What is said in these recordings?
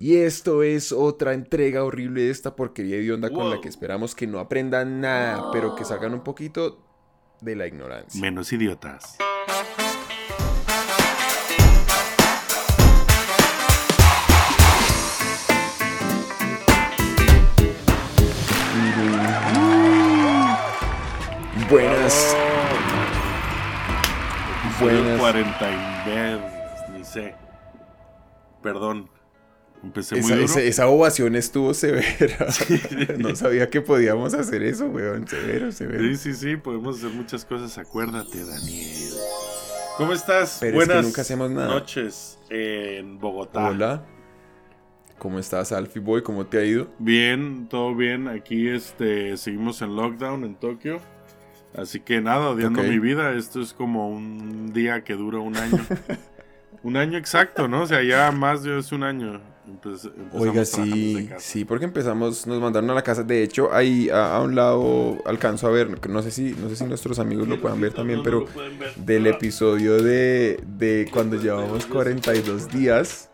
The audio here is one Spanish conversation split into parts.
Y esto es otra entrega horrible de esta porquería de onda con la que esperamos que no aprendan nada, pero que salgan un poquito de la ignorancia. Menos idiotas. Buenas. Buenas. 40 y ni sé. Perdón. Empecé muy esa, duro. esa, esa ovación estuvo severa. no sabía que podíamos hacer eso, weón. Severo, severo. Sí, sí, sí, podemos hacer muchas cosas. Acuérdate, Daniel. ¿Cómo estás? Pero es Buenas que nunca hacemos nada. noches en Bogotá. Hola. ¿Cómo estás, Alfie Boy? ¿Cómo te ha ido? Bien, todo bien. Aquí este, seguimos en lockdown en Tokio. Así que nada, odiando mi vida. Esto es como un día que dura un año. un año exacto, ¿no? O sea, ya más de es un año. Empezamos Oiga, sí, sí, porque empezamos, nos mandaron a la casa. De hecho, ahí a, a un lado alcanzo a ver, no sé si, no sé si nuestros amigos lo puedan ver también, pero del episodio de, de cuando llevamos 42 días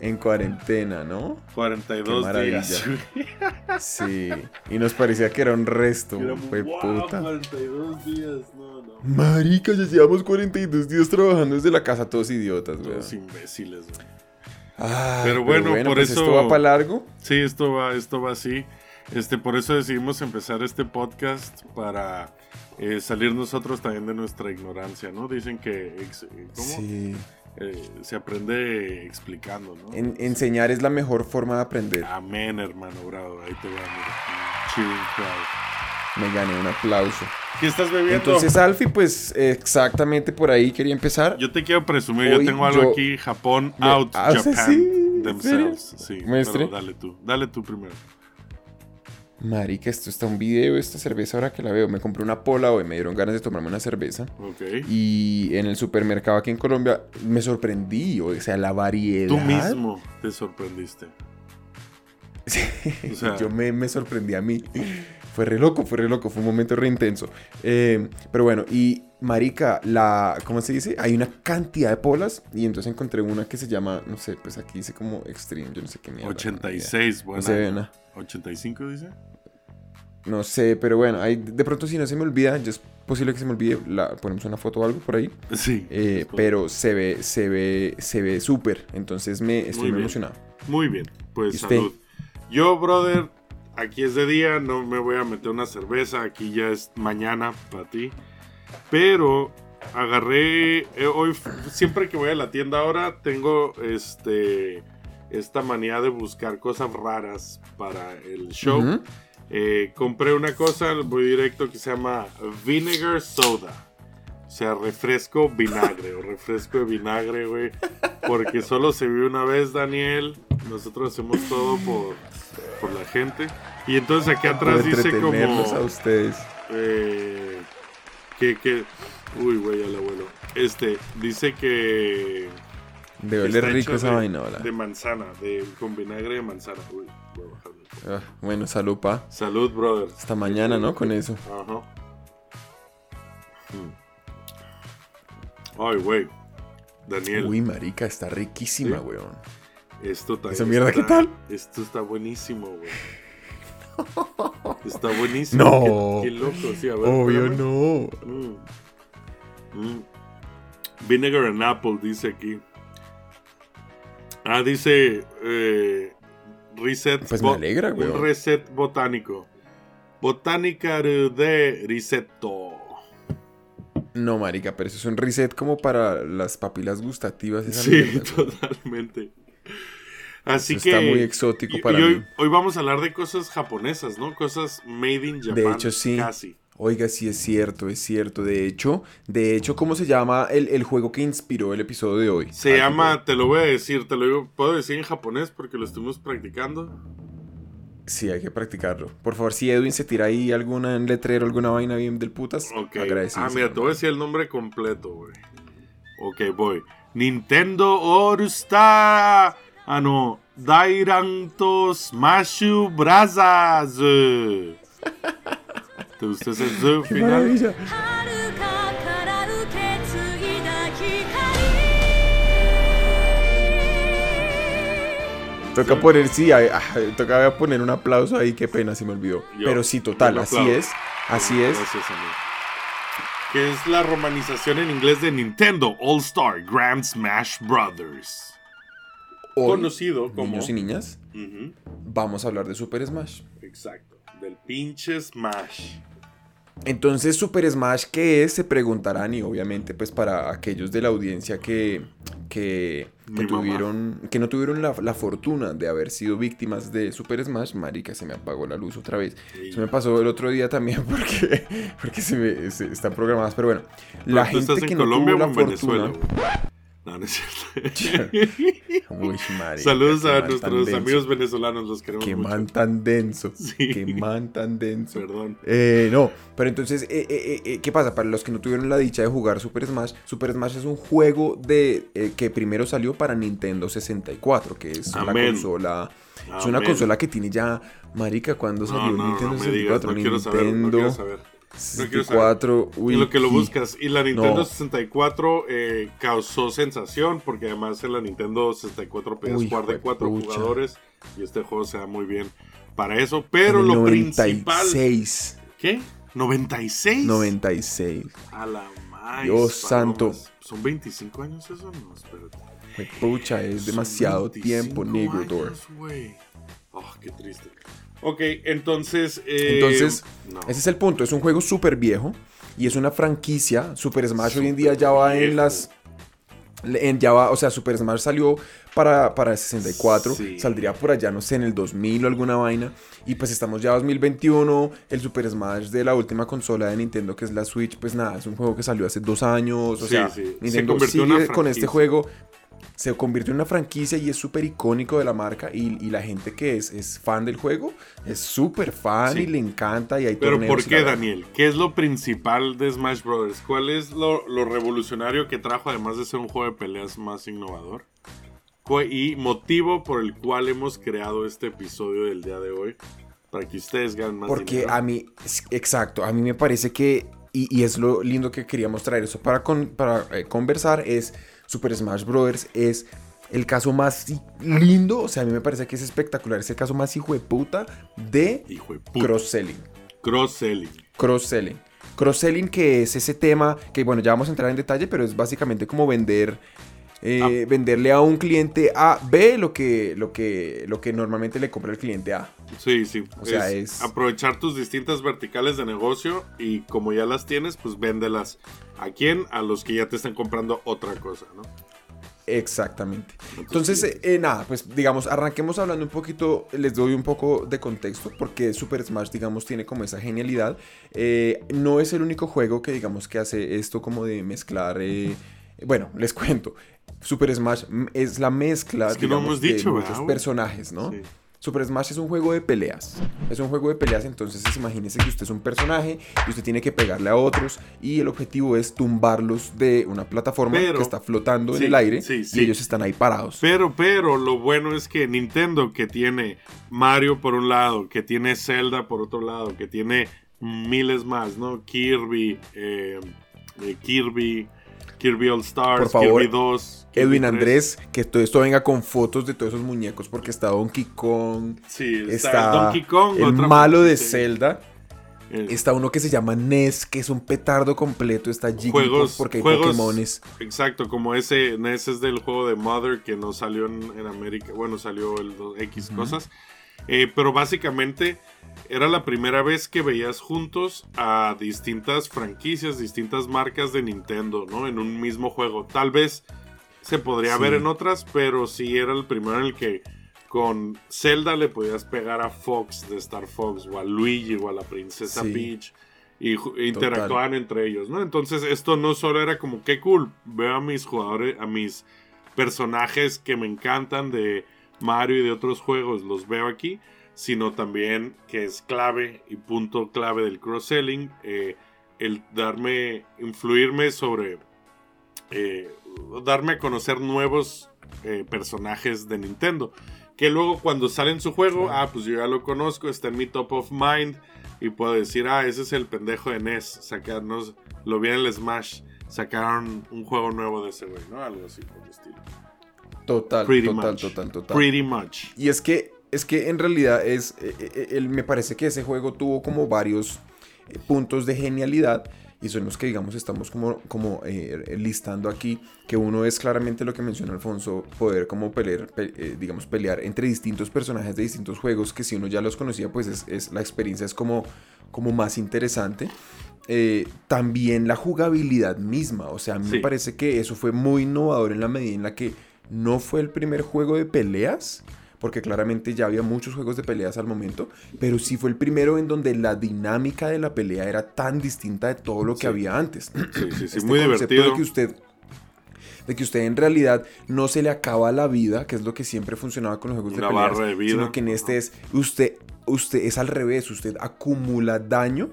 en cuarentena, ¿no? 42 Qué días. Sí, y nos parecía que era un resto, fue "Wow, puta. 42 días. No, no. Marica, ya llevamos 42 días trabajando desde la casa, todos idiotas, weón. Todos imbéciles, güey. Ah, Pero bueno, por pues eso- esto va para largo. Sí, esto va, esto va así. Este, por eso decidimos empezar este podcast para eh, salir nosotros también de nuestra ignorancia, ¿no? Dicen que eh, ¿cómo? Sí. Eh, se aprende explicando, ¿no? En- enseñar es la mejor forma de aprender. Amén, hermano, bravo. Ahí te va, mira. Cheering crowd. Me gané un aplauso. ¿Qué estás bebiendo? Entonces, Alfie, pues exactamente por ahí quería empezar. yo te quiero presumir, Hoy yo tengo algo yo- aquí, Japón out, Ah, o sea, Japan sí, ¿en themselves. Sí, pero dale tú, dale tú primero. Marica, esto está un video, esta cerveza ahora que la veo. Me compré una pola hoy, me dieron ganas de tomarme una cerveza. Ok. Y en el supermercado aquí en Colombia me sorprendí, o sea, la variedad. Tú mismo te sorprendiste. Sí, O sea- yo me, me sorprendí a mí. Fue re loco, fue re loco, fue un momento re intenso. Eh, pero bueno, y marica, la, ¿cómo se dice? Hay una cantidad de polas y entonces encontré una que se llama, no sé, pues aquí dice como Extreme, yo no sé qué mierda. 86, No bueno. se ve nada. 85 dice. No sé, pero bueno, ahí, de pronto si no se me olvida, ya es posible que se me olvide, la, ponemos una foto o algo por ahí. Sí. Eh, pero se ve, se ve, se ve súper. Entonces me estoy Muy emocionado. Muy bien, pues ¿Y usted? salud. Yo, brother, aquí es de día, no me voy a meter una cerveza, aquí ya es mañana para ti. Pero agarré, eh, hoy, siempre que voy a la tienda ahora, tengo este esta manía de buscar cosas raras para el show. Eh, compré una cosa, voy directo, que se llama Vinegar Soda. O sea, refresco vinagre o refresco de vinagre, güey. Porque solo se vive una vez, Daniel. Nosotros hacemos todo por, por la gente. Y entonces aquí atrás dice como... a ustedes. eh, que, que... Uy, güey, al abuelo. Este, dice que... De está oler rico esa de, vaina, hola. De manzana, de, con vinagre de manzana. Uy, voy a. Ah, bueno, salud, pa. Salud, brother. Hasta mañana, ¿no? Con eso. Ajá. Mm. Ay, güey. Daniel, Uy, marica, está riquísima, ¿Sí? weón. esto también. ¿Esa mierda está- qué tal? Esto está buenísimo, güey. Está buenísimo. No. Qué, qué loco, sí, a ver. Obvio espérame. no. Mm. Mm. Vinegar and apple, dice aquí. Ah, dice eh, reset. Pues me alegra, Un weón. reset botánico. Botánica de Risetto. No, marica, pero eso es un reset como para las papilas gustativas. esa Sí, mierda, totalmente. Así Eso que. está muy exótico y- para y hoy, mí. hoy vamos a hablar de cosas japonesas, ¿no? Cosas made in Japan. De hecho, sí. Casi. Oiga, sí es cierto, es cierto. De hecho, de hecho, ¿cómo se llama el, el juego que inspiró el episodio de hoy? Se llama, te lo voy a decir, te lo digo, puedo decir en japonés porque lo estuvimos practicando. Sí, hay que practicarlo. Por favor, si Edwin se tira ahí alguna en letrero, alguna vaina bien del putas, Ok. agradecido. Ah, mira, te voy a decir el nombre completo, güey. Ok, voy. Nintendo All Star. Ah, no. Dairanto Smashu Brazas. ¿Te gustó ese Z ¡Qué final? maravilla! 遥かから受け継いだ光 Toca poner, sí, ay, ay, toca poner un aplauso ahí, qué pena, se me olvidó. Yo- Pero sí, total, yo así aplaudo. es, así es. Gracias, amigo. Que es la romanización en inglés de Nintendo All Star Grand Smash Brothers. Hoy, Conocido como. niños y niñas, vamos a hablar de Super Smash. exacto. Del pinche Smash. Entonces, Super Smash, ¿qué es? Se preguntarán y obviamente pues para aquellos de la audiencia que, que, que mamá. tuvieron, que no tuvieron la, la fortuna de haber sido víctimas de Super Smash, marica, se me apagó la luz otra vez. Sí. Se me pasó el otro día también porque, porque se me, se- están programadas, pero bueno, la gente que en no Colombia tuvo la en Venezuela. No, no es cierto. Uy, Saludos a nuestros denso. amigos venezolanos, los queremos Qué mucho. man tan denso. Sí. Qué man tan denso. Perdón. Eh, no, pero entonces, eh, eh, eh, eh, ¿qué pasa? Para los que no tuvieron la dicha de jugar Super Smash, Super Smash es un juego de eh, que primero salió para Nintendo 64, que es una Amén. consola. Es una consola que tiene ya, marica, cuando salió no, Nintendo no me digas, 64, no quiero saber, no Nintendo saber. Quiero 64, uy, y lo que lo buscas. Y la Nintendo No. 64 eh, causó sensación porque además en la Nintendo 64 podías jugar de cuatro jugadores y este juego se da muy bien para eso. Pero lo principal... 96, ¿Qué? ¿96? 96. A la más. Dios santo. ¿Son 25 años eso? No, espérate. Pucha, es Son demasiado 25 tiempo, Negrodor. años, güey. Oh, qué triste. Ok, entonces. eh, Entonces, no. Ese es el punto, es un juego súper viejo y es una franquicia. Super Smash hoy en día ya va en las... En, ya va, o sea, Super Smash salió para, para el 64, Sí. saldría por allá, no sé, en el 2000 o alguna vaina. Y pues estamos ya 2021, el Super Smash de la última consola de Nintendo, que es la Switch, pues nada, es un juego que salió hace dos años. O Sí, sea, sí. Se Nintendo en sigue con este juego. Se convirtió en una franquicia y es súper icónico de la marca. Y, y la gente que es, es fan del juego es súper fan Sí. y le encanta. Y hay Pero ¿por qué. Daniel? ¿Qué es lo principal de Smash Bros? ¿Cuál es lo, lo revolucionario que trajo, además de ser un juego de peleas más innovador? Y motivo por el cual hemos creado este episodio del día de hoy. Para que ustedes ganen más Porque dinero. a mí, exacto, a mí me parece que, y, y es lo lindo que queríamos traer eso para, con- para eh, conversar, es Super Smash Bros. es el caso más lindo, o sea, a mí me parece que es espectacular, es el caso más hijo de puta de cross-selling. Cross-selling. Cross-selling. Cross-selling que es ese tema que, bueno, ya vamos a entrar en detalle, pero es básicamente como vender... eh, venderle a un cliente A, B, lo que, lo, que, lo que normalmente le compra el cliente A. Sí, sí. O sea, es, es- aprovechar tus distintas verticales de negocio y como ya las tienes, pues véndelas. ¿A quién? A los que ya te están comprando otra cosa, ¿no? Exactamente. Entonces, eh, eh, nada, pues digamos, arranquemos hablando un poquito, les doy un poco de contexto, porque Super Smash, digamos, tiene como esa genialidad. Eh, no es el único juego que, digamos, que hace esto como de mezclar... bueno, les cuento. Super Smash es la mezcla, Es que no digamos, hemos dicho, de ¿verdad, muchos personajes, ¿no? Sí. Super Smash es un juego de peleas. Es un juego de peleas, entonces es- imagínese que usted es un personaje y usted tiene que pegarle a otros y el objetivo es tumbarlos de una plataforma Pero- que está flotando en el aire sí, y ellos están ahí parados. Pero, pero, lo bueno es que Nintendo, que tiene Mario por un lado, que tiene Zelda por otro lado, que tiene miles más, ¿no? Kirby, eh, eh, Kirby, Kirby All Stars, Por favor, Kirby 2. Kirby Edwin 3. Andrés, que todo esto venga con fotos de todos esos muñecos porque está Donkey Kong, Sí, está, está Donkey Kong, el otra malo de. Zelda, está uno que se llama Ness, que es un petardo completo, está Jigglypuff porque hay juegos- Pokémones. Exacto, como ese, ese es del juego de Mother que no salió en, en América, bueno, salió el X cosas. Eh, pero básicamente era la primera vez que veías juntos a distintas franquicias, distintas marcas de Nintendo, ¿no? En un mismo juego. Tal vez se podría Sí. ver en otras, pero sí era el primero en el que con Zelda le podías pegar a Fox de Star Fox, o a Luigi, o a la princesa Sí. Peach. Y interactuaban entre ellos, ¿no? Entonces esto no solo era como, qué cool, veo a mis jugadores, a mis personajes que me encantan de Mario y de otros juegos, los veo aquí, sino también que es clave y punto clave del cross-selling, eh, el darme, influirme sobre, eh, darme a conocer nuevos eh, personajes de Nintendo. Que luego cuando sale en su juego, ah, pues yo ya lo conozco, está en mi top of mind y puedo decir, ah, ese es el pendejo de NES, sacarnos, lo vi en el Smash, sacaron un juego nuevo de ese güey, ¿no? Algo así por el estilo. Total, Pretty total, much. total, total. Pretty much. Y es que, es que en realidad es, eh, eh, me parece que ese juego tuvo como varios eh, puntos de genialidad y son los que digamos estamos como, como eh, listando aquí, que uno es claramente lo que menciona Alfonso, poder como pelear, pe- eh, digamos pelear entre distintos personajes de distintos juegos, que si uno ya los conocía pues es, es- la experiencia es como, como más interesante. Eh, también la jugabilidad misma, o sea, a mí Sí. me parece que eso fue muy innovador en la medida en la que no fue el primer juego de peleas, porque claramente ya había muchos juegos de peleas al momento, pero sí fue el primero en donde la dinámica de la pelea era tan distinta de todo lo que Sí. había antes. Sí, sí, sí, Este muy divertido. De que usted de que usted en realidad no se le acaba la vida, que es lo que siempre funcionaba con los juegos Una de peleas, barra de vida. sino que en este es usted usted es al revés, usted acumula daño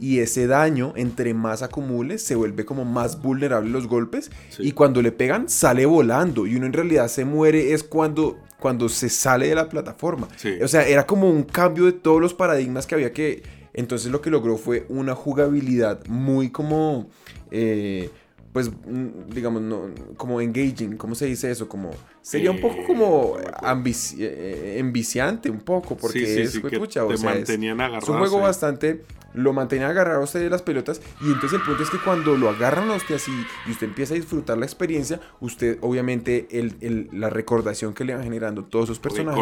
y ese daño entre más acumule se vuelve como más vulnerable a los golpes Sí. y cuando le pegan sale volando y uno en realidad se muere es cuando cuando se sale de la plataforma. Sí. O sea, era como un cambio de todos los paradigmas que había que... Entonces lo que logró fue una jugabilidad muy como... eh, pues, mm, digamos, no, como engaging, ¿cómo se dice eso? Como, sería un poco Eh, como ambici- eh, enviciante un poco, porque sí, sí, es, sí, que pucha, o te sea, mantenían es un juego bastante. Lo mantenía agarrado a usted de las pelotas. Y entonces el punto es que cuando lo agarran a usted así y usted empieza a disfrutar la experiencia, usted, obviamente, el, el- la recordación que le van generando todos esos personajes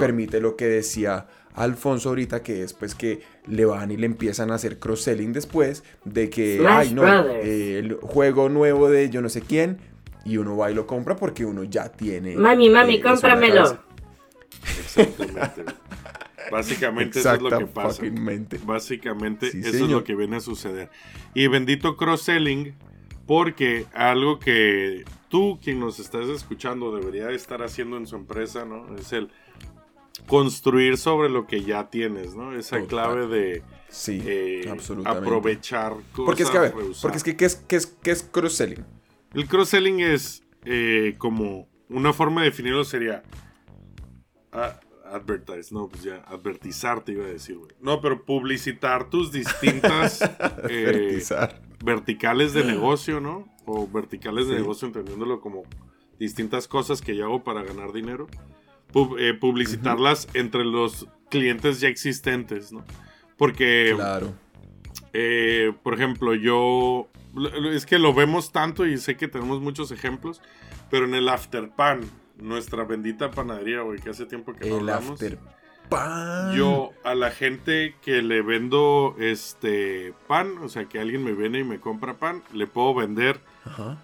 permite lo que decía Alfonso ahorita, que es pues que le van y le empiezan a hacer cross-selling después de que, ay, no, eh, el juego nuevo de yo no sé quién. Y uno va y lo compra porque uno ya tiene. Mami, mami, eh, cómpramelo. Exactamente. Básicamente eso es lo que pasa. Básicamente Sí, eso es lo que viene a suceder. Y bendito cross-selling, porque algo que tú, quien nos estás escuchando, debería de estar haciendo en su empresa, ¿no? Es el construir sobre lo que ya tienes, ¿no? Esa Total. clave de Sí, eh, absolutamente. aprovechar cosas. Porque es que, a ver, porque es que, ¿qué es, qué es, qué es cross-selling? El cross-selling es eh, como una forma de definirlo sería ah, advertise, no, pues ya, advertizar te iba a decir, güey. No, pero publicitar tus distintas eh, verticales de negocio, ¿no? O verticales de Sí. negocio entendiéndolo como distintas cosas que yo hago para ganar dinero. Pub- eh, publicitarlas entre los clientes ya existentes, ¿no? Porque Claro. eh, por ejemplo, yo. Es que lo vemos tanto y sé que tenemos muchos ejemplos. Pero en el Afterpan, nuestra bendita panadería, güey, que hace tiempo que no El hablamos. after pan. Yo a la gente que le vendo este pan, o sea, que alguien me viene y me compra pan, le puedo vender Ajá.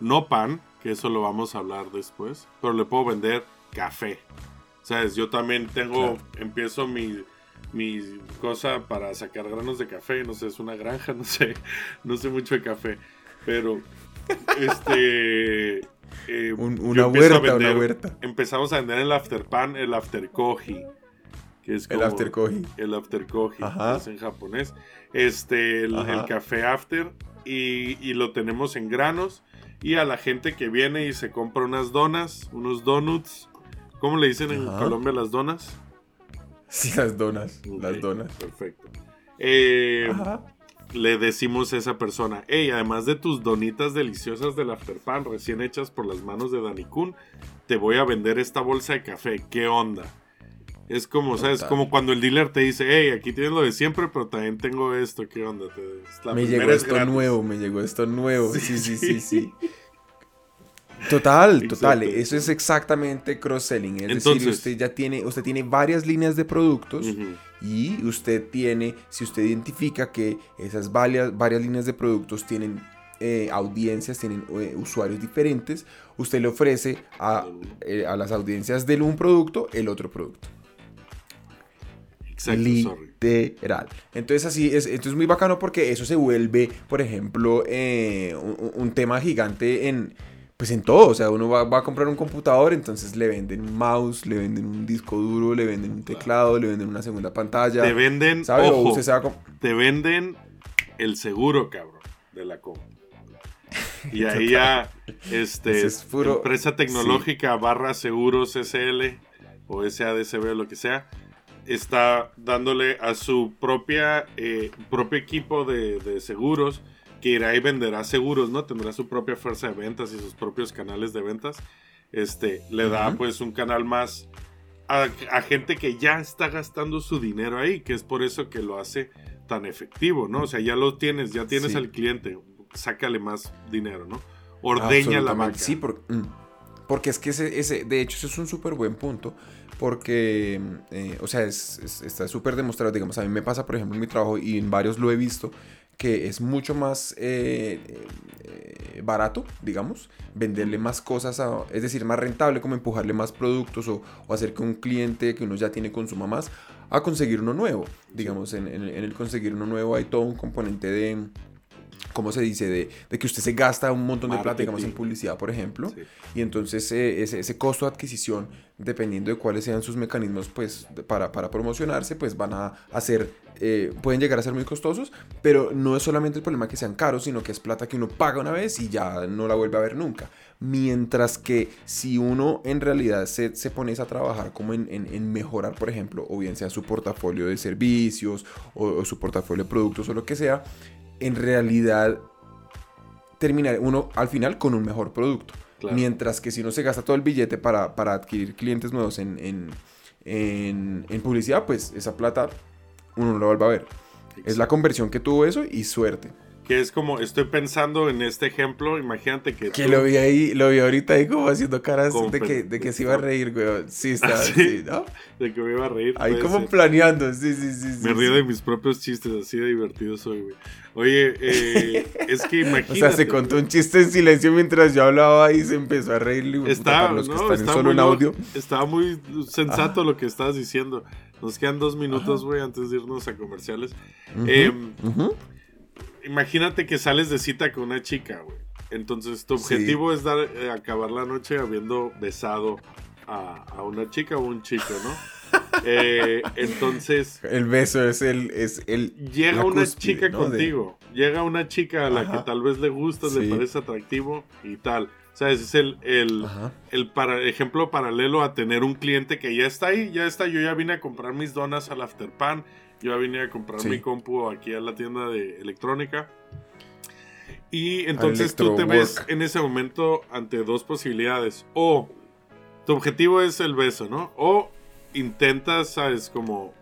no pan, que eso lo vamos a hablar después, pero le puedo vender café. ¿Sabes? Yo también tengo, Claro. empiezo mi, mi cosa para sacar granos de café, no sé, es una granja, no sé, no sé mucho de café, pero este... eh, Un- una huerta, una huerta. Empezamos a vender el after pan, el after koji, que es El como after koji. el after koji, Ajá. es en japonés. Este, el, el café after y, y lo tenemos en granos. Y a la gente que viene y se compra unas donas, unos donuts. ¿Cómo le dicen en. Colombia las donas? Sí, las donas. Las donas. Perfecto. Eh, Ajá. Le decimos a esa persona, hey, además de tus donitas deliciosas del Afterpan recién hechas por las manos de Dani Kun, te voy a vender esta bolsa de café. ¿Qué onda? Es como, ¿sabes? Total. Como cuando el dealer te dice, hey, aquí tienes lo de siempre, pero también tengo esto. ¿Qué onda? La Me llegó es esto gratis". nuevo, me llegó esto nuevo. Sí, sí, sí, sí. Total, total. Eso es exactamente cross-selling. Es decir, Entonces- usted ya tiene, usted tiene varias líneas de productos. Y usted tiene, si usted identifica que esas varias, varias líneas de productos tienen eh, audiencias, tienen eh, usuarios diferentes, usted le ofrece a, eh, a las audiencias del un producto el otro producto. Exacto, sorry. Literal. Entonces así es, esto es muy bacano porque eso se vuelve, por ejemplo, un, un tema gigante en, pues en todo. O sea, uno va, va a comprar un computador, entonces le venden un mouse, le venden un disco duro, le venden un teclado, le venden una segunda pantalla. Te venden, ¿Sabe? Ojo, usted se va a te venden el seguro, cabrón, de la compu. Y ahí ya, este, es puro- empresa tecnológica barra seguros SL o SADCB o lo que sea, está dándole a su propia eh, propio equipo de, de seguros que irá y venderá seguros, ¿no? Tendrá su propia fuerza de ventas y sus propios canales de ventas. este, le da pues un canal más a, a gente que ya está gastando su dinero ahí, que es por eso que lo hace tan efectivo, ¿no? O sea, ya lo tienes, ya tienes Sí. al cliente, sácale más dinero, ¿no? Ordeña la marca. Sí, mm. porque es que ese, ese, de hecho, ese es un súper buen punto. Porque, eh, o sea, es- es- está súper demostrado. Digamos, a mí me pasa, por ejemplo, en mi trabajo y en varios lo he visto, que es mucho más eh, eh, barato, digamos, venderle más cosas, a- es decir, más rentable, como empujarle más productos o, o hacer que un cliente que uno ya tiene consuma más, a conseguir uno nuevo. Digamos, en, en- en el conseguir uno nuevo hay todo un componente de, ¿cómo se dice? De, de que usted se gasta un montón de plata, digamos, en Marketing. publicidad, por ejemplo. Sí. Y entonces eh, ese, ese costo de adquisición, dependiendo de cuáles sean sus mecanismos pues, de- para, para promocionarse, pues van a hacer, eh, pueden llegar a ser muy costosos, pero no es solamente el problema que sean caros, sino que es plata que uno paga una vez y ya no la vuelve a ver nunca. Mientras que si uno en realidad se, se pone a trabajar como en, en- en mejorar, por ejemplo, o bien sea su portafolio de servicios o, o su portafolio de productos o lo que sea, en realidad terminar uno al final con un mejor producto. Claro. Mientras que si uno se gasta todo el billete para, para adquirir clientes nuevos en, en, en- en publicidad, pues esa plata uno no la vuelve a ver. Es la conversión que tuvo eso y suerte. Que es como, estoy pensando en este ejemplo, imagínate que... Que tú- lo vi ahí, lo vi ahorita ahí como haciendo caras de que, de que se iba a reír, güey. Sí, está, ¿Ah, sí? sí, ¿no? De que me iba a reír. Ahí como ser. planeando, sí, sí, sí. sí, Me río sí. de mis propios chistes, así de divertido soy, güey. Oye, eh, es que imagínate. O sea, se contó un chiste en silencio mientras yo hablaba y se empezó a reír. Está, para los que no, están está solo muy en audio. Estaba muy sensato lo que estabas diciendo. Nos quedan dos minutos, güey, antes de irnos a comerciales. Ujú. Imagínate que sales de cita con una chica, güey. Entonces tu Sí. objetivo es dar, eh, acabar la noche habiendo besado a, a una chica o un chico, ¿no? Eh, entonces El beso es el. Es el llega una cúspide, chica ¿no? De- contigo. Llega una chica a la Ajá. que tal vez le gustas, le parece atractivo y tal. ¿Sabes? Es el, el, el para, ejemplo paralelo a tener un cliente que ya está ahí, ya está. Yo ya vine a comprar mis donas al Afterpan. Yo ya vine a comprar Sí. mi compu aquí a la tienda de electrónica. Y entonces tú te ves en ese momento ante dos posibilidades. O tu objetivo es el beso, ¿no? O intentas, ¿sabes? Como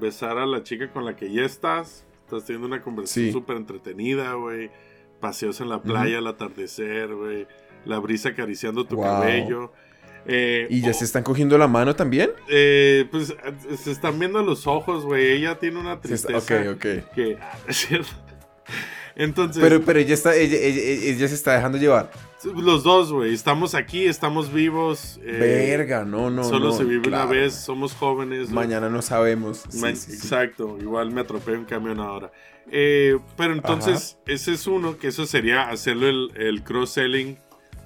besar a la chica con la que ya estás. Estás teniendo una conversación Sí. súper entretenida, güey. Paseos en la playa al atardecer, güey. La brisa acariciando tu Wow. cabello. Eh, ¿Y ya se están cogiendo la mano también? eh, pues se están viendo los ojos, güey. Ella tiene una Se está- tristeza ok, ok. que... Entonces, Pero, pero ella, está, ella, ella- ella se está dejando llevar. los dos, güey. Estamos aquí, estamos vivos. eh, Verga, no, no. Solo no, se vive una vez, somos jóvenes. Mañana no sabemos. Sí, Ma- sí, sí. Exacto, igual me atropellé un camión ahora. Eh, pero entonces, ese es uno, que eso sería hacerlo el, el cross-selling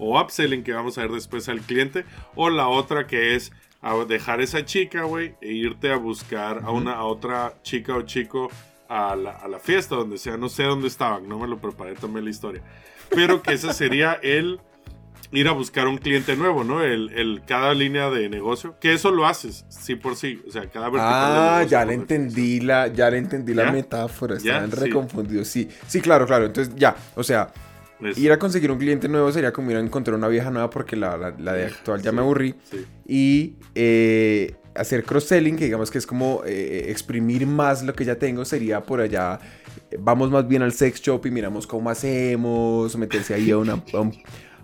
o upselling que vamos a ver después al cliente. O la otra que es a dejar esa chica, güey, e irte a buscar a, una, a otra chica o chico a la, a la fiesta, donde sea. No sé dónde estaban, no me lo preparé también la historia. Pero que ese sería el ir a buscar un cliente nuevo, ¿no? El, el cada línea de negocio. Que eso lo haces, sí por sí. O sea, cada vertical Ah, ya le entendí la, ya le entendí ¿Ya? la metáfora. ¿Ya? Estaban Sí. reconfundidos. Sí, sí, claro, claro. Entonces, ya, o sea, Es- ir a conseguir un cliente nuevo sería como ir a encontrar una vieja nueva porque la, la- la de actual ya Sí. me aburrí. sí. Y eh, hacer cross-selling, que digamos que es como eh, exprimir más lo que ya tengo, sería por allá. eh, Vamos más bien al sex shop y miramos cómo hacemos, meterse ahí a una, a un-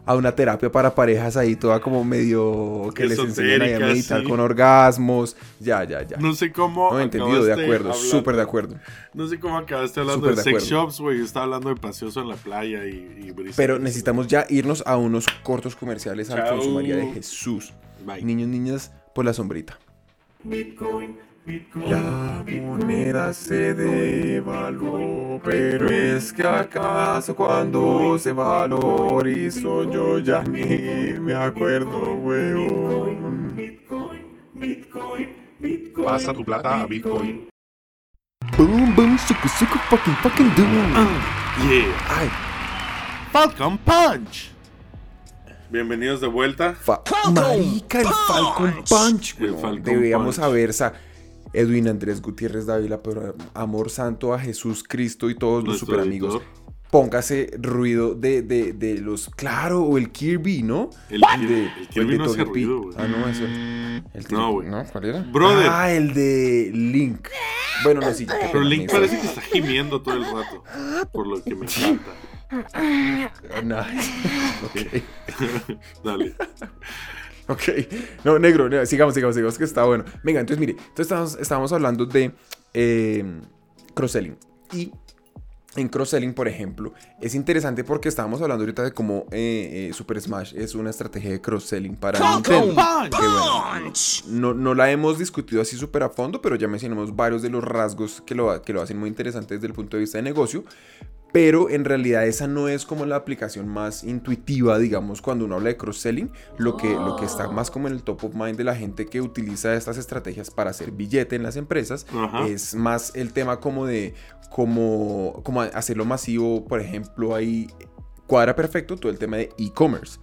a una terapia para parejas ahí, toda como medio que les enseñan ahí a meditar sí. con orgasmos. Ya, ya, ya. No sé cómo. No, entendido, de acabaste acuerdo, hablando- súper de acuerdo. No sé cómo acabaste hablando de de sex acuerdo. shops, güey. Estaba hablando de paseos en la playa y, y brisa. Pero necesitamos ya irnos a unos cortos comerciales al Chao. Consumaría de Jesús. Bye. Niños, niñas, por la sombrita. La moneda se devaluó, pero es que acaso cuando se valorizó yo ya ni me acuerdo, weón. Pasa tu plata a Bitcoin. Boom, boom, suku, suku, fucking, fucking doom. Yeah. Ay, Falcon Punch. Bienvenidos de vuelta. fa- marica, el Falcon Punch, weón. Falcon Deberíamos Punch. saber, sa- Edwin Andrés Gutiérrez Dávila, pero amor santo a Jesús Cristo y todos los super amigos. póngase ruido de, de, de los. Claro, o el Kirby, ¿no? El, de- el o Kirby de no hace ruido. Ah, no, eso. El No, güey. ¿No? ¿Cuál era? Brother. Ah, el de Link. Bueno, no, sí. Pero Link parece que está gimiendo todo el rato. Por lo que me encanta. Ah. Dale. Ok. No, negro, no, sigamos, sigamos, sigamos, que está bueno. Venga, entonces mire, entonces estábamos, estábamos hablando de eh, cross-selling. Y en cross-selling, por ejemplo, es interesante porque estábamos hablando ahorita de cómo eh, eh, Super Smash es una estrategia de cross-selling para Nintendo. Que bueno, no, no la hemos discutido así súper a fondo, pero ya mencionamos varios de los rasgos que lo, que lo hacen muy interesante desde el punto de vista de negocio. Pero en realidad esa no es como la aplicación más intuitiva, digamos, cuando uno habla de cross-selling. Lo que, lo que está más como en el top of mind de la gente que utiliza estas estrategias para hacer billete en las empresas Ajá. es más el tema como de como, como hacerlo masivo, por ejemplo, ahí cuadra perfecto todo el tema de e-commerce.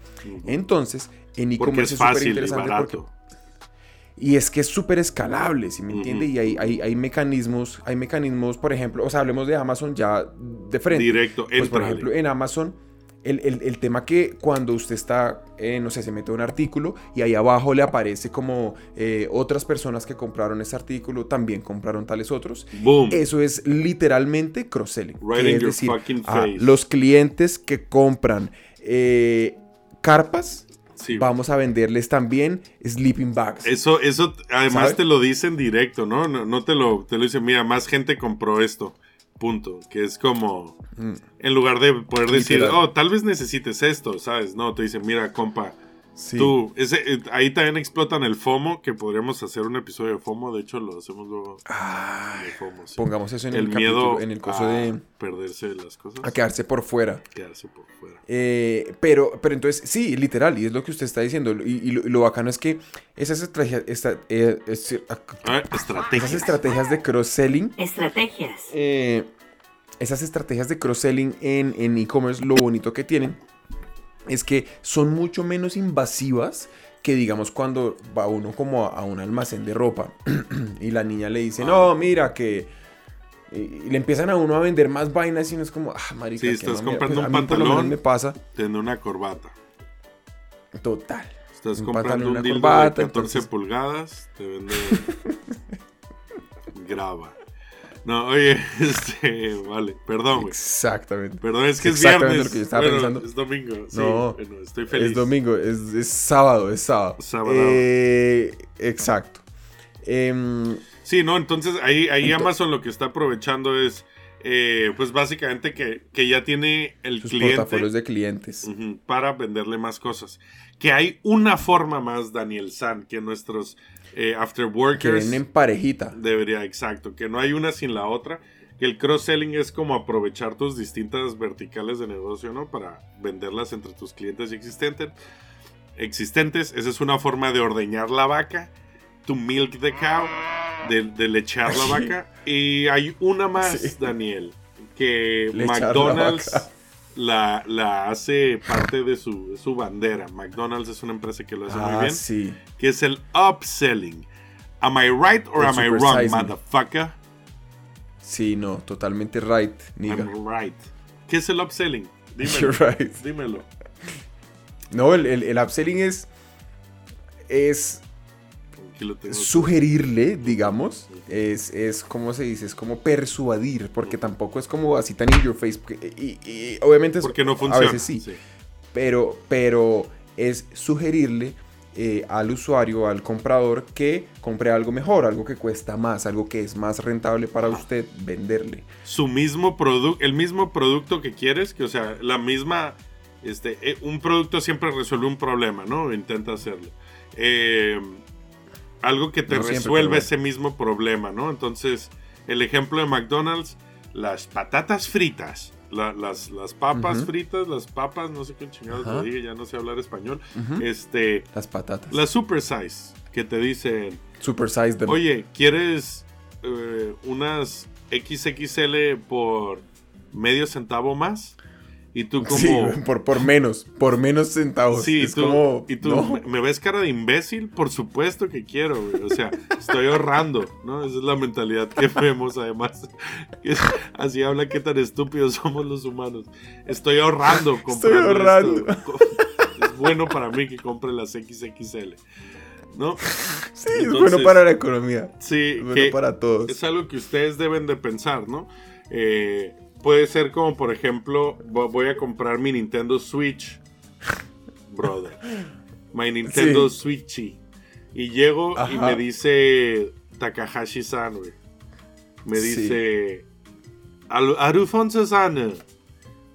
Entonces, en e-commerce es súper interesante porque. Y es que es súper escalable, ¿sí me entiende? Y hay, hay, hay mecanismos, hay mecanismos, por ejemplo, o sea, hablemos de Amazon ya de frente. Directo, Pues, por ejemplo, en Amazon, el, el- el tema que cuando usted está, eh, no sé, se mete un artículo y ahí abajo le aparece como eh, otras personas que compraron ese artículo también compraron tales otros. Boom. Eso es literalmente cross-selling. Right es decir, los clientes que compran eh, carpas, Sí. vamos a venderles también sleeping bags. Eso, eso, además te lo dicen directo, ¿no? No, no te lo, te lo dicen, mira, más gente compró esto. Punto. Que es como, Mm. en lugar de poder decir, oh, tal vez necesites esto, ¿sabes? No, te dicen, mira, compa, Sí. tú, ese, eh, ahí también explotan el FOMO, que podríamos hacer un episodio de FOMO, de hecho lo hacemos luego Ay, de FOMO. sí. pongamos eso en el, el miedo capítulo, en el coso de perderse las cosas, a quedarse por fuera. quedarse por fuera. Eh, pero, pero entonces, sí, literal, y es lo que usted está diciendo. Y, y lo, y lo bacano es que esas estrategias, esta- eh, es- A ver, estrategia. esas estrategias de cross-selling, Estrategias. eh, esas estrategias de cross-selling en en e-commerce, lo bonito que tienen es que son mucho menos invasivas que digamos cuando va uno como a, un almacén de ropa y la niña le dice, no, mira que... Y le empiezan a uno a vender más vainas y uno es como, ah, marica, Sí, qué estás mamera". comprando Pues un a mí pantalón. me pasa, Tener una corbata. total. Estás Un comprando un dildo corbata, de 14 entonces- pulgadas, te vende graba. No, oye, este, vale, perdón, güey. Exactamente. Perdón, es que es Exactamente viernes. lo que yo estaba Bueno, pensando. Es domingo. Sí, No, bueno, estoy feliz. Es domingo, es, es sábado, es sábado. Sábado. Eh, exacto. Em, Sí, no, entonces ahí, ahí Amazon lo que está aprovechando es, eh, pues básicamente que, que ya tiene el sus cliente portafolios de clientes. para venderle más cosas. Que hay una forma más, Daniel San, que nuestros eh, Que afterworkers ven en parejita. debería, exacto, que no hay una sin la otra. Que el cross-selling es como aprovechar tus distintas verticales de negocio, ¿no? Para venderlas entre tus clientes existentes. existentes. Esa es una forma de ordeñar la vaca. To milk the cow. De, de lechar la vaca. Y hay una más, Sí. Daniel. Que Lechar McDonald's. La, la hace parte de su, de su bandera. McDonald's es una empresa que lo hace muy Ah, bien. sí. Que es el upselling. Am I right or El am I wrong, me. motherfucker? Sí, no, totalmente right, nigga. I'm right. ¿Qué es el upselling? Dímelo. You're right. Dímelo. No, el, el, el upselling es. Es Aquí lo tengo. sugerirle, digamos. Es, es como se dice, es como persuadir. Porque tampoco es como así tan in your face. y obviamente es- Porque no funciona. A veces sí. pero, pero es sugerirle eh, al usuario, al comprador, que compre algo mejor, algo que cuesta más, algo que es más rentable para usted venderle. Su mismo producto, el mismo producto que quieres, que o sea, la misma, este, eh, un producto siempre resuelve un problema, ¿no? Intenta hacerlo. Eh, algo que te No bueno. ese mismo problema, ¿no? Entonces, el ejemplo de McDonald's, las patatas fritas, la- las, las papas fritas, las papas, no sé qué chingados lo dije, ya no sé hablar español. Este, Las patatas. las super size, que te dicen, Super size them. Oye, ¿quieres eh, unas XXL por medio centavo más? Y tú como... Sí, por, por menos, por menos centavos. Sí, es tú, como, y tú, no. ¿me- ¿me ves cara de imbécil? Por supuesto que quiero, güey. O sea, estoy ahorrando, ¿no? Esa es la mentalidad que vemos, además. Así habla qué tan estúpidos somos los humanos. Estoy ahorrando comprando ahorrando. esto. Es bueno para mí que compre las XXL, ¿no? Sí, es bueno para la economía. Sí, Es bueno que para todos. es algo que ustedes deben de pensar, ¿no? Eh, puede ser como, por ejemplo, vo- voy a comprar mi Nintendo Switch, brother. My Nintendo Switchy. Y llego y me dice Takahashi-san, güey. Me Sí. dice... "Al- Arufonso-san.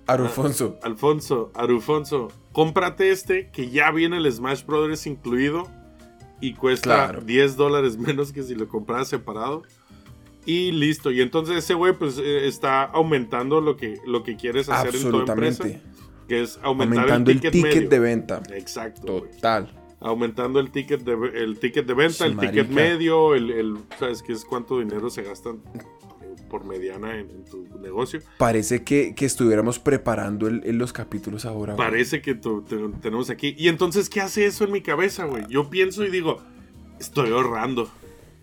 Arufonso. Alfonso, Arufonso, cómprate este que ya viene el Smash Brothers incluido y cuesta Claro. 10 dólares menos que si lo compraras separado. Y listo. Y entonces ese güey pues eh, está aumentando lo que, lo que quieres hacer en tu empresa. Que es aumentar Aumentando el el ticket, medio. de venta. Exacto. Total. Aumentando el ticket de, el ticket de venta, Sí, el ticket medio, el, el- ¿sabes qué es cuánto dinero se gastan por mediana en, en tu negocio? Parece que, que estuviéramos preparando el- el- los capítulos ahora. güey. Parece que tu- te- tenemos aquí. Y entonces, ¿qué hace eso en mi cabeza, güey? Yo pienso y digo, estoy ahorrando.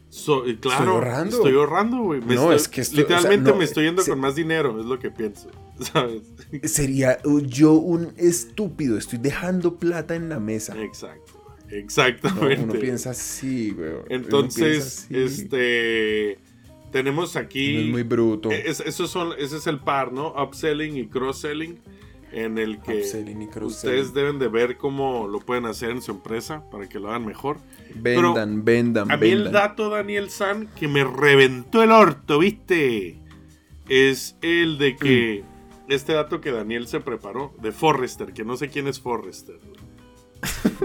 So- y claro, Estoy ahorrando. Estoy ahorrando, güey. No, estoy- es que esto- literalmente o sea, no, me estoy yendo se- con más dinero, es lo que pienso. ¿Sabes? Sería uh, yo un estúpido. Estoy dejando plata en la mesa. Exacto. No, Exactamente. uno piensa así, güey. Entonces, así. este. Tenemos aquí. Es muy bruto. es- esos son, ese es el par, ¿no? Upselling y cross-selling. En el que Upselling y cross-selling. ustedes deben de ver cómo lo pueden hacer en su empresa para que lo hagan mejor. vendan, vendan, A mí el dato, Daniel San, que me reventó el orto, ¿viste? Es el de que. Mm. Este dato que Daniel se preparó, de Forrester, que no sé quién es Forrester.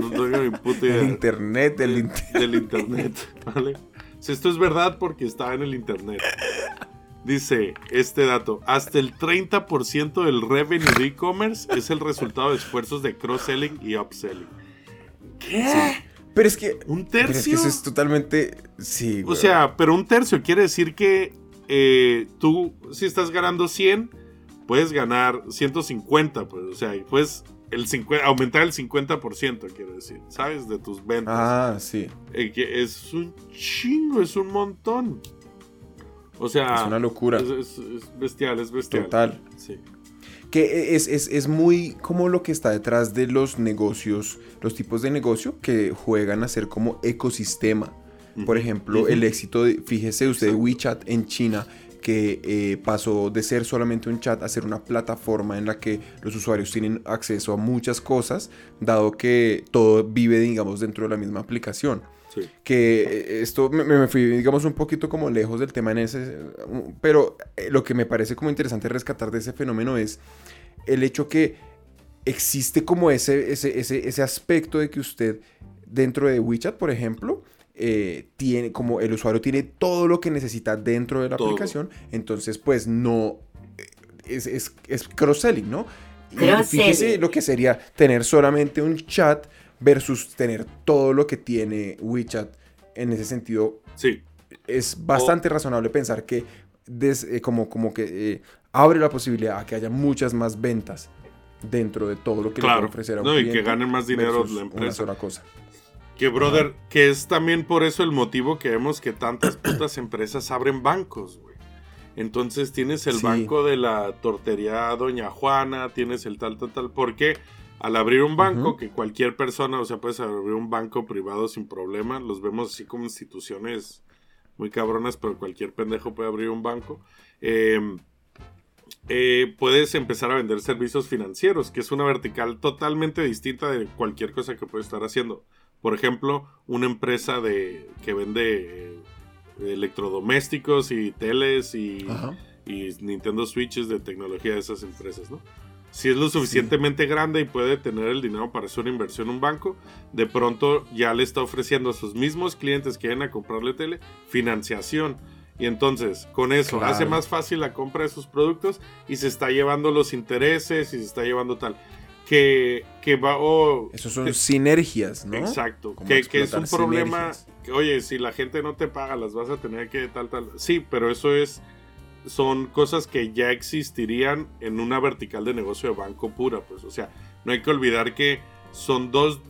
No tengo ni puta idea. El internet, el internet. Del internet, ¿vale? Si esto es verdad porque está en el internet. Dice este dato, hasta el 30% del revenue de e-commerce es el resultado de esfuerzos de cross-selling y upselling. ¿Qué? Pero es que. ¿Un pero es que tercio? eso es totalmente. Sí, O sea, pero un tercio quiere decir que eh, tú, si estás ganando 100, puedes ganar 150, pues, o sea, y puedes el 50, aumentar el 50%, quiero decir, ¿sabes? De tus ventas. Ah, sí. Eh, que es un chingo, es un montón. O sea, Es una locura. Es, es- es bestial, es bestial. Total. Sí. Que es, es, es muy como lo que está detrás de los negocios, los tipos de negocio que juegan a ser como ecosistema. Por ejemplo, el éxito, de, fíjese usted, Exacto. WeChat en China, que eh, pasó de ser solamente un chat a ser una plataforma en la que los usuarios tienen acceso a muchas cosas, dado que todo vive, digamos, dentro de la misma aplicación Sí. que eh, esto me, me fui, digamos, un poquito como lejos del tema en ese, pero eh, lo que me parece como interesante rescatar de ese fenómeno es el hecho que existe como ese, ese, ese, ese aspecto de que usted dentro de WeChat, por ejemplo, eh, tiene como el usuario tiene todo lo que necesita dentro de la Todo. aplicación, entonces pues no eh, es, es, es cross-selling, ¿no? Y Cross-selling. fíjese lo que sería tener solamente un chat versus tener todo lo que tiene WeChat. En ese sentido, Sí. es bastante razonable pensar que des- eh, como, como que eh, abre la posibilidad a que haya muchas más ventas dentro de todo lo que le Claro. puede ofrecer a un No, y que ganen más dinero la Una empresa. sola cosa. Que, brother, que es también por eso el motivo que vemos que tantas putas empresas abren bancos, güey. Entonces tienes el Sí. banco de la tortería Doña Juana, tienes el tal, tal, tal. Porque al abrir un banco, que cualquier persona, o sea, puedes abrir un banco privado sin problema, los vemos así como instituciones muy cabronas, pero cualquier pendejo puede abrir un banco. Eh, eh, puedes empezar a vender servicios financieros, que es una vertical totalmente distinta de cualquier cosa que puedes estar haciendo. Por ejemplo, una empresa de que vende eh, electrodomésticos y teles y, Nintendo Switches de tecnología de esas empresas, ¿no? Si es lo suficientemente grande y puede tener el dinero para hacer una inversión en un banco, de pronto ya le está ofreciendo a sus mismos clientes que vienen a comprarle tele financiación. Y entonces, con eso, Claro. hace más fácil la compra de sus productos y se está llevando los intereses y se está llevando tal. Que, que va. oh, Esos son que- sinergias, ¿no? Exacto. Como Que, que es un problema. que, oye, si la gente no te paga, las vas a tener que tal, tal. Sí, pero eso es son cosas que ya existirían en una vertical de negocio de banco pura, pues, o sea, no hay que olvidar que son dos,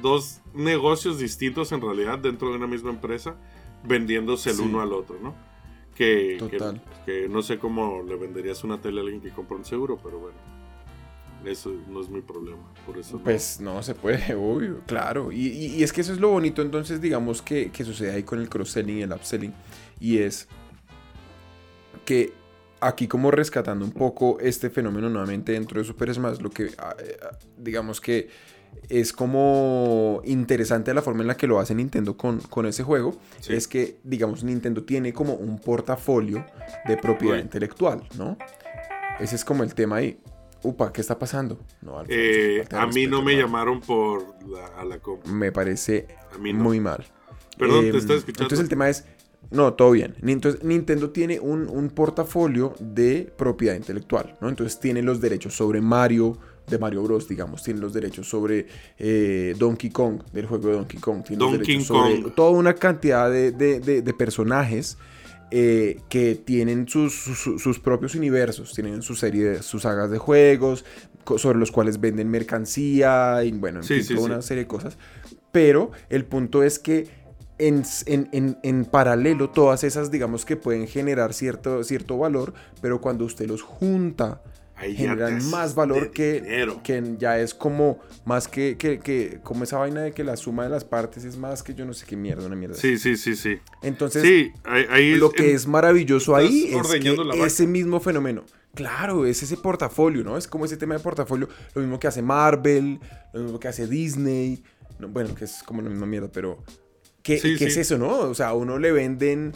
dos negocios distintos en realidad dentro de una misma empresa, vendiéndose el Sí. uno al otro, ¿no? Que, que- Total. que no sé cómo le venderías una tele a alguien que compra un seguro, pero bueno, eso no es mi problema, por eso. Pues no se puede, obvio, claro. Y, y- y es que eso es lo bonito, entonces, digamos, que, que sucede ahí con el cross-selling y el upselling. Y es que aquí como rescatando un poco este fenómeno nuevamente dentro de Super Smash, lo que ah, eh, ah, digamos que es como interesante la forma en la que lo hace Nintendo con, con ese juego, Sí. es que, digamos, Nintendo tiene como un portafolio de propiedad intelectual, ¿no? Ese es como el tema ahí. Upa, ¿qué está pasando? No, Alfonso, Eh, a mí no me llamaron por la, a la compra. Me parece A mí no. muy mal. Perdón, Em, te estaba escuchando. Entonces el tema es, no, todo bien. Entonces Nintendo tiene un, un portafolio de propiedad intelectual, ¿no? Entonces tiene los derechos sobre Mario, de Mario Bros, digamos, tiene los derechos sobre eh, Donkey Kong, del juego de Donkey Kong, tiene los Donkey derechos sobre Kong. toda una cantidad de, de- de- de personajes eh, que tienen sus, sus- sus propios universos, tienen su serie, sus sagas de juegos, sobre los cuales venden mercancía y bueno, en Sí, fin, sí, toda sí. una serie de cosas. Pero el punto es que en, en- en- en paralelo todas esas digamos que pueden generar cierto, cierto valor, pero cuando usted los junta Ahí generan más valor que, dinero. que ya es como más que, que, que- como esa vaina de que la suma de las partes es más que yo no sé qué mierda, una mierda. Sí, sí, sí, sí. Entonces, sí, ahí, ahí lo que es maravilloso ahí es que ese mismo fenómeno. Claro, es ese portafolio, ¿no? Es como ese tema de portafolio, lo mismo que hace Marvel, lo mismo que hace Disney, no, bueno, que es como la misma mierda, pero ¿qué, Sí, qué es eso, no? O sea, a uno le venden,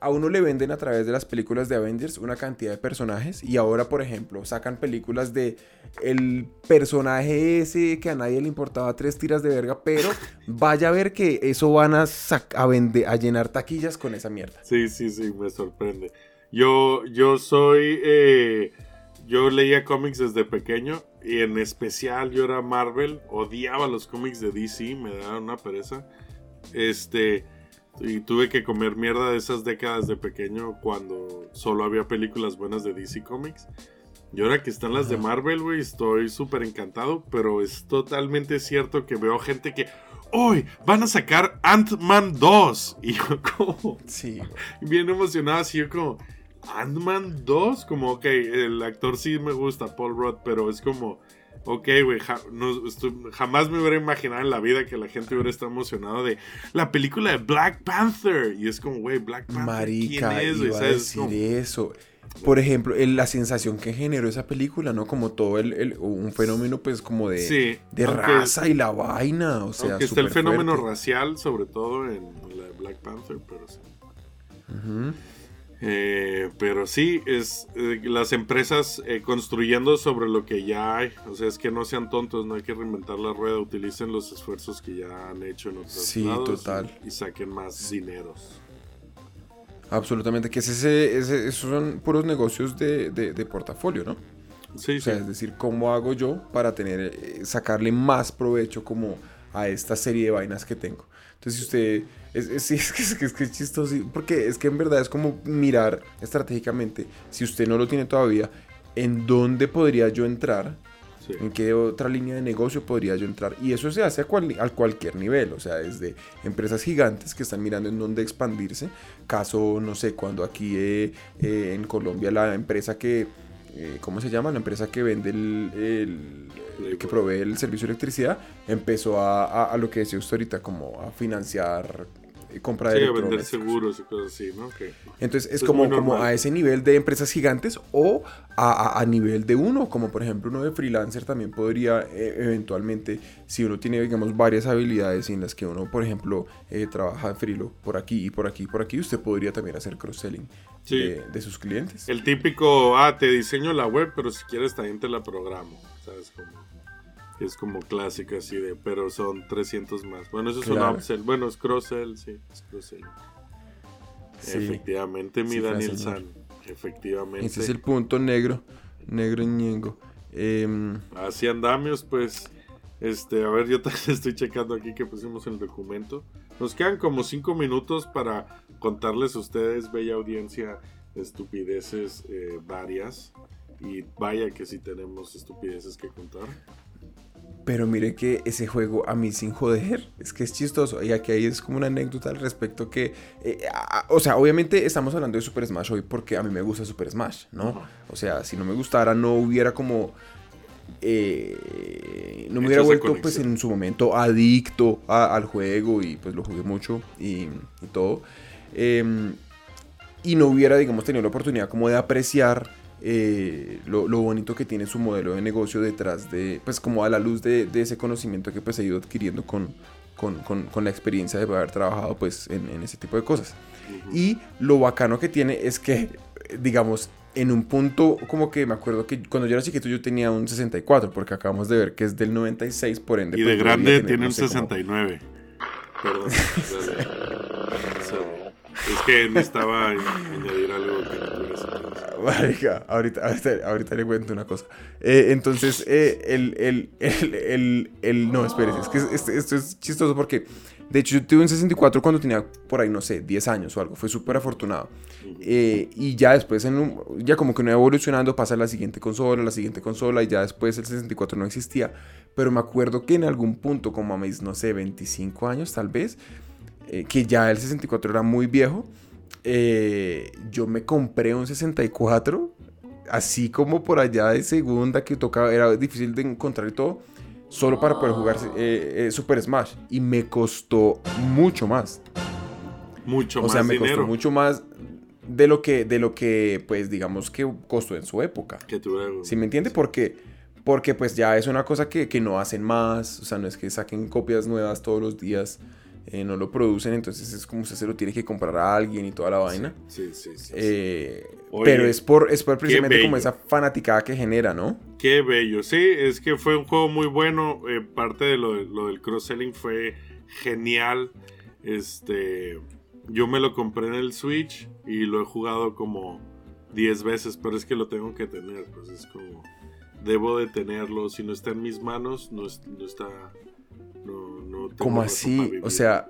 a uno le venden a través de las películas de Avengers una cantidad de personajes y ahora, por ejemplo, sacan películas de el personaje ese que a nadie le importaba tres tiras de verga, pero vaya a ver que eso van a, a, vender, a llenar taquillas con esa mierda. Sí, sí, sí, me sorprende. Yo, yo soy. eh, yo leía cómics desde pequeño y en especial yo era Marvel. Odiaba los cómics de DC, me daban una pereza. Este. Y tuve que comer mierda de esas décadas de pequeño cuando solo había películas buenas de DC Comics. Y ahora que están las de. Marvel, güey, estoy súper encantado. Pero es totalmente cierto que veo gente que. ¡Hoy! Van a sacar Ant-Man 2. Y yo, como Sí, bien emocionado, así yo como, Ant-Man 2, como, ok, el actor sí me gusta, Paul Rudd, pero es como, ok, güey, ja- no, estu- jamás me hubiera imaginado en la vida que la gente hubiera estado emocionado de la película de Black Panther. Y es como, güey, Black Panther, Marica, ¿quién es? a decir Como- eso. Por ejemplo, el- la sensación que generó esa película, ¿no? Como todo el, el- un fenómeno, pues, como de, sí, de aunque- raza y la vaina, o sea, aunque está el fenómeno fuerte. racial, sobre todo en la de Black Panther, pero sí. Ujú. Eh, pero sí, es eh, las empresas eh, construyendo sobre lo que ya hay. O sea, es que no sean tontos, no hay que reinventar la rueda. Utilicen los esfuerzos que ya han hecho en otros Sí, lados total. Y, y saquen más dineros. Absolutamente, que es ese, ese- esos son puros negocios de, de- de portafolio, ¿no? Sí, O sea, sí. es decir, ¿cómo hago yo para tener, eh, sacarle más provecho como a esta serie de vainas que tengo? Entonces, si usted, es, es, sí, es que es, que es que es chistoso, porque es que en verdad es como mirar estratégicamente, si usted no lo tiene todavía, ¿en dónde podría yo entrar? sí. ¿En qué otra línea de negocio podría yo entrar? Y eso se hace a, cual- a cualquier nivel, o sea, desde empresas gigantes que están mirando en dónde expandirse. Caso, no sé, cuando aquí eh, eh, en Colombia la empresa que, eh, ¿cómo se llama? La empresa que vende el, que provee el servicio de electricidad, empezó a, a- lo que decía usted ahorita, como a financiar compra de Sí, vender seguros y cosas así, Entonces es Es como, como a ese nivel de empresas gigantes o a, a- a nivel de uno, como por ejemplo uno de freelancer también podría eh, eventualmente, si uno tiene digamos varias habilidades en las que uno por ejemplo eh, trabaja de freelo por aquí y por aquí y por aquí, usted podría también hacer cross-selling Sí. de, de sus clientes. El típico, ah, te diseño la web, pero si quieres también te la programo. ¿Sabes? Como, es como clásico así de, pero son 300 más. Bueno, eso es Claro. un upsell. Bueno, es cross-sell, sí, es cross-sell. Sí. Efectivamente, mi Sí, Daniel San. Efectivamente. Ese es el punto negro, negro y ñengo. Em, Así andamios, pues. Este, a ver, yo también estoy checando aquí que pusimos el documento. Nos quedan como cinco minutos para contarles a ustedes, bella audiencia, estupideces eh, varias. Y vaya que sí tenemos estupideces que contar. Pero mire que ese juego a mí sin joder, es que es chistoso. Y aquí hay es como una anécdota al respecto que, eh, a- o sea, obviamente estamos hablando de Super Smash hoy porque a mí me gusta Super Smash, ¿no? O sea, si no me gustara no hubiera como... eh, no me hubiera vuelto pues en su momento adicto a- al juego y pues lo jugué mucho y, y todo. Em, y no hubiera, digamos, tenido la oportunidad como de apreciar eh, lo, lo bonito que tiene su modelo de negocio detrás de, pues como a la luz de, de ese conocimiento que pues he ido adquiriendo con, con, con- con la experiencia de haber trabajado pues en, en ese tipo de cosas. Y lo bacano que tiene es que, digamos, en un punto, como que me acuerdo que cuando yo era chiquito yo tenía un 64, porque acabamos de ver que es del 96, por ende. Y pues, de grande tener, tiene no un sé, como- 69. Perdón. dale. Sorry. Es que necesitaba añadir algo que no tuviera sentido. Marica, ahorita, ahorita, ahorita le cuento una cosa. Eh, entonces, eh, el, el, el, el, No, espérese, es que es- es- esto es chistoso porque, de hecho, yo tuve un 64 cuando tenía por ahí, no sé, 10 años o algo. Fue súper afortunado. Eh, y ya después, en un- ya como que no evolucionando, pasa a la siguiente consola, la siguiente consola, y ya después el 64 no existía. Pero me acuerdo que en algún punto, como a mis, no sé, 25 años tal vez, eh, que ya el 64 era muy viejo, eh, yo me compré un 64, así como por allá de segunda que tocaba, era difícil de encontrar y todo, solo para poder jugar eh, eh, Super Smash. Y me costó mucho más. Mucho O más sea, me dinero costó mucho más de lo que, de lo que, pues, digamos que costó en su época. que tuviera. ¿Sí me entiende? Porque, porque pues ya es una cosa que, que no hacen más, o sea, no es que saquen copias nuevas todos los días, eh, no lo producen, entonces es como usted se lo tiene que comprar a alguien y toda la vaina. Sí, sí, sí. sí. Eh, Oye, pero es por, es por precisamente como esa fanaticada que genera, ¿no? Qué bello. Sí, es que fue un juego muy bueno. eh, parte de lo, lo del cross-selling fue genial. Este. Yo me lo compré en el Switch y lo he jugado como 10 veces, pero es que lo tengo que tener. Pues es como. Debo de tenerlo. Si no está en mis manos, no, es- no está. No tengo Como razón así, o sea,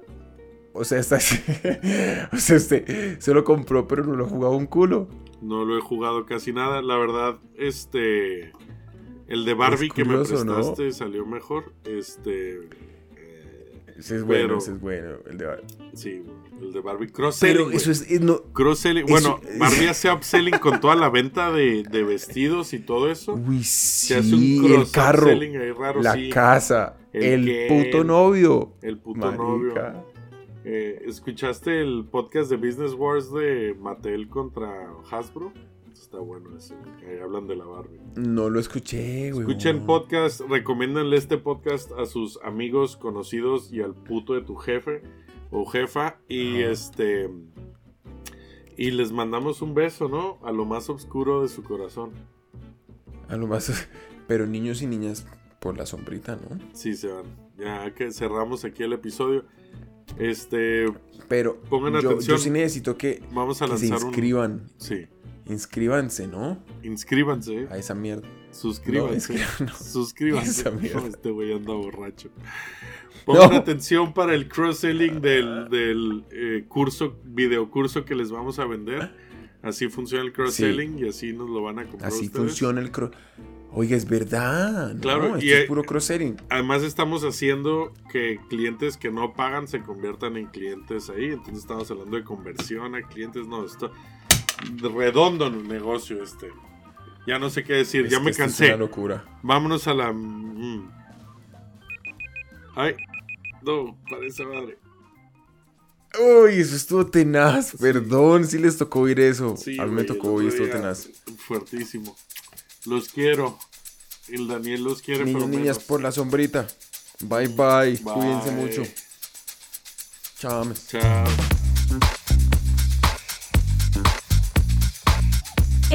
o sea, está o sea, usted se lo compró, pero no lo jugaba un culo. No lo he jugado casi nada. La verdad, este. El de Barbie que me prestaste salió mejor. Este. Ese es bueno, ese es bueno. El de... Sí, el de Barbie. Cross-selling. Pero eso es, eh, no, Cross-selling. eso- Bueno, Barbie hace upselling con toda la venta de, de vestidos y todo eso. uy, Se hace sí, un el carro, ahí raro, la sí. casa, El puto novio. El puto Marica. novio. Eh, ¿Escuchaste el podcast de Business Wars de Mattel contra Hasbro? Está bueno ese. Ahí hablan de la Barbie. No lo escuché, güey. Escuchen podcast, recomiéndanle este podcast a sus amigos, conocidos y al puto de tu jefe o jefa. Y Ajá. este. Y les mandamos un beso, ¿no? A lo más oscuro de su corazón. A lo más. Pero niños y niñas por la sombrita, ¿no? Sí, se van. Ya que cerramos aquí el episodio. Este. Pero Pongan yo, atención. yo sí necesito que, Vamos a que se lanzar un. inscriban. Sí. Inscríbanse, ¿no? Inscríbanse. A esa mierda. Suscríbanse. No, no. Suscríbanse. Esa mierda. No, este güey anda borracho. Pongan atención para el cross-selling del, del eh, curso, videocurso que les vamos a vender. Así funciona el cross-selling y así nos lo van a comprar Así ustedes. funciona el cross. Oiga, es verdad. Claro, y, es eh, puro cross-selling. Además estamos haciendo que clientes que no pagan se conviertan en clientes ahí. Entonces estamos hablando de conversión a clientes. No, esto redondo en el negocio este. Ya no sé qué decir, Es ya me esto es cansé. una locura. Vámonos a la. mm. Ay, no, parece madre. Uy, eso estuvo tenaz. Perdón si les tocó oír eso. Sí, a mí me tocó oír día, tenaz. Fuertísimo. Los quiero. El Daniel los quiere, Niños, pero niñas, menos. por la sombrita. Bye, bye. Bye. Cuídense mucho. Chao. Chao.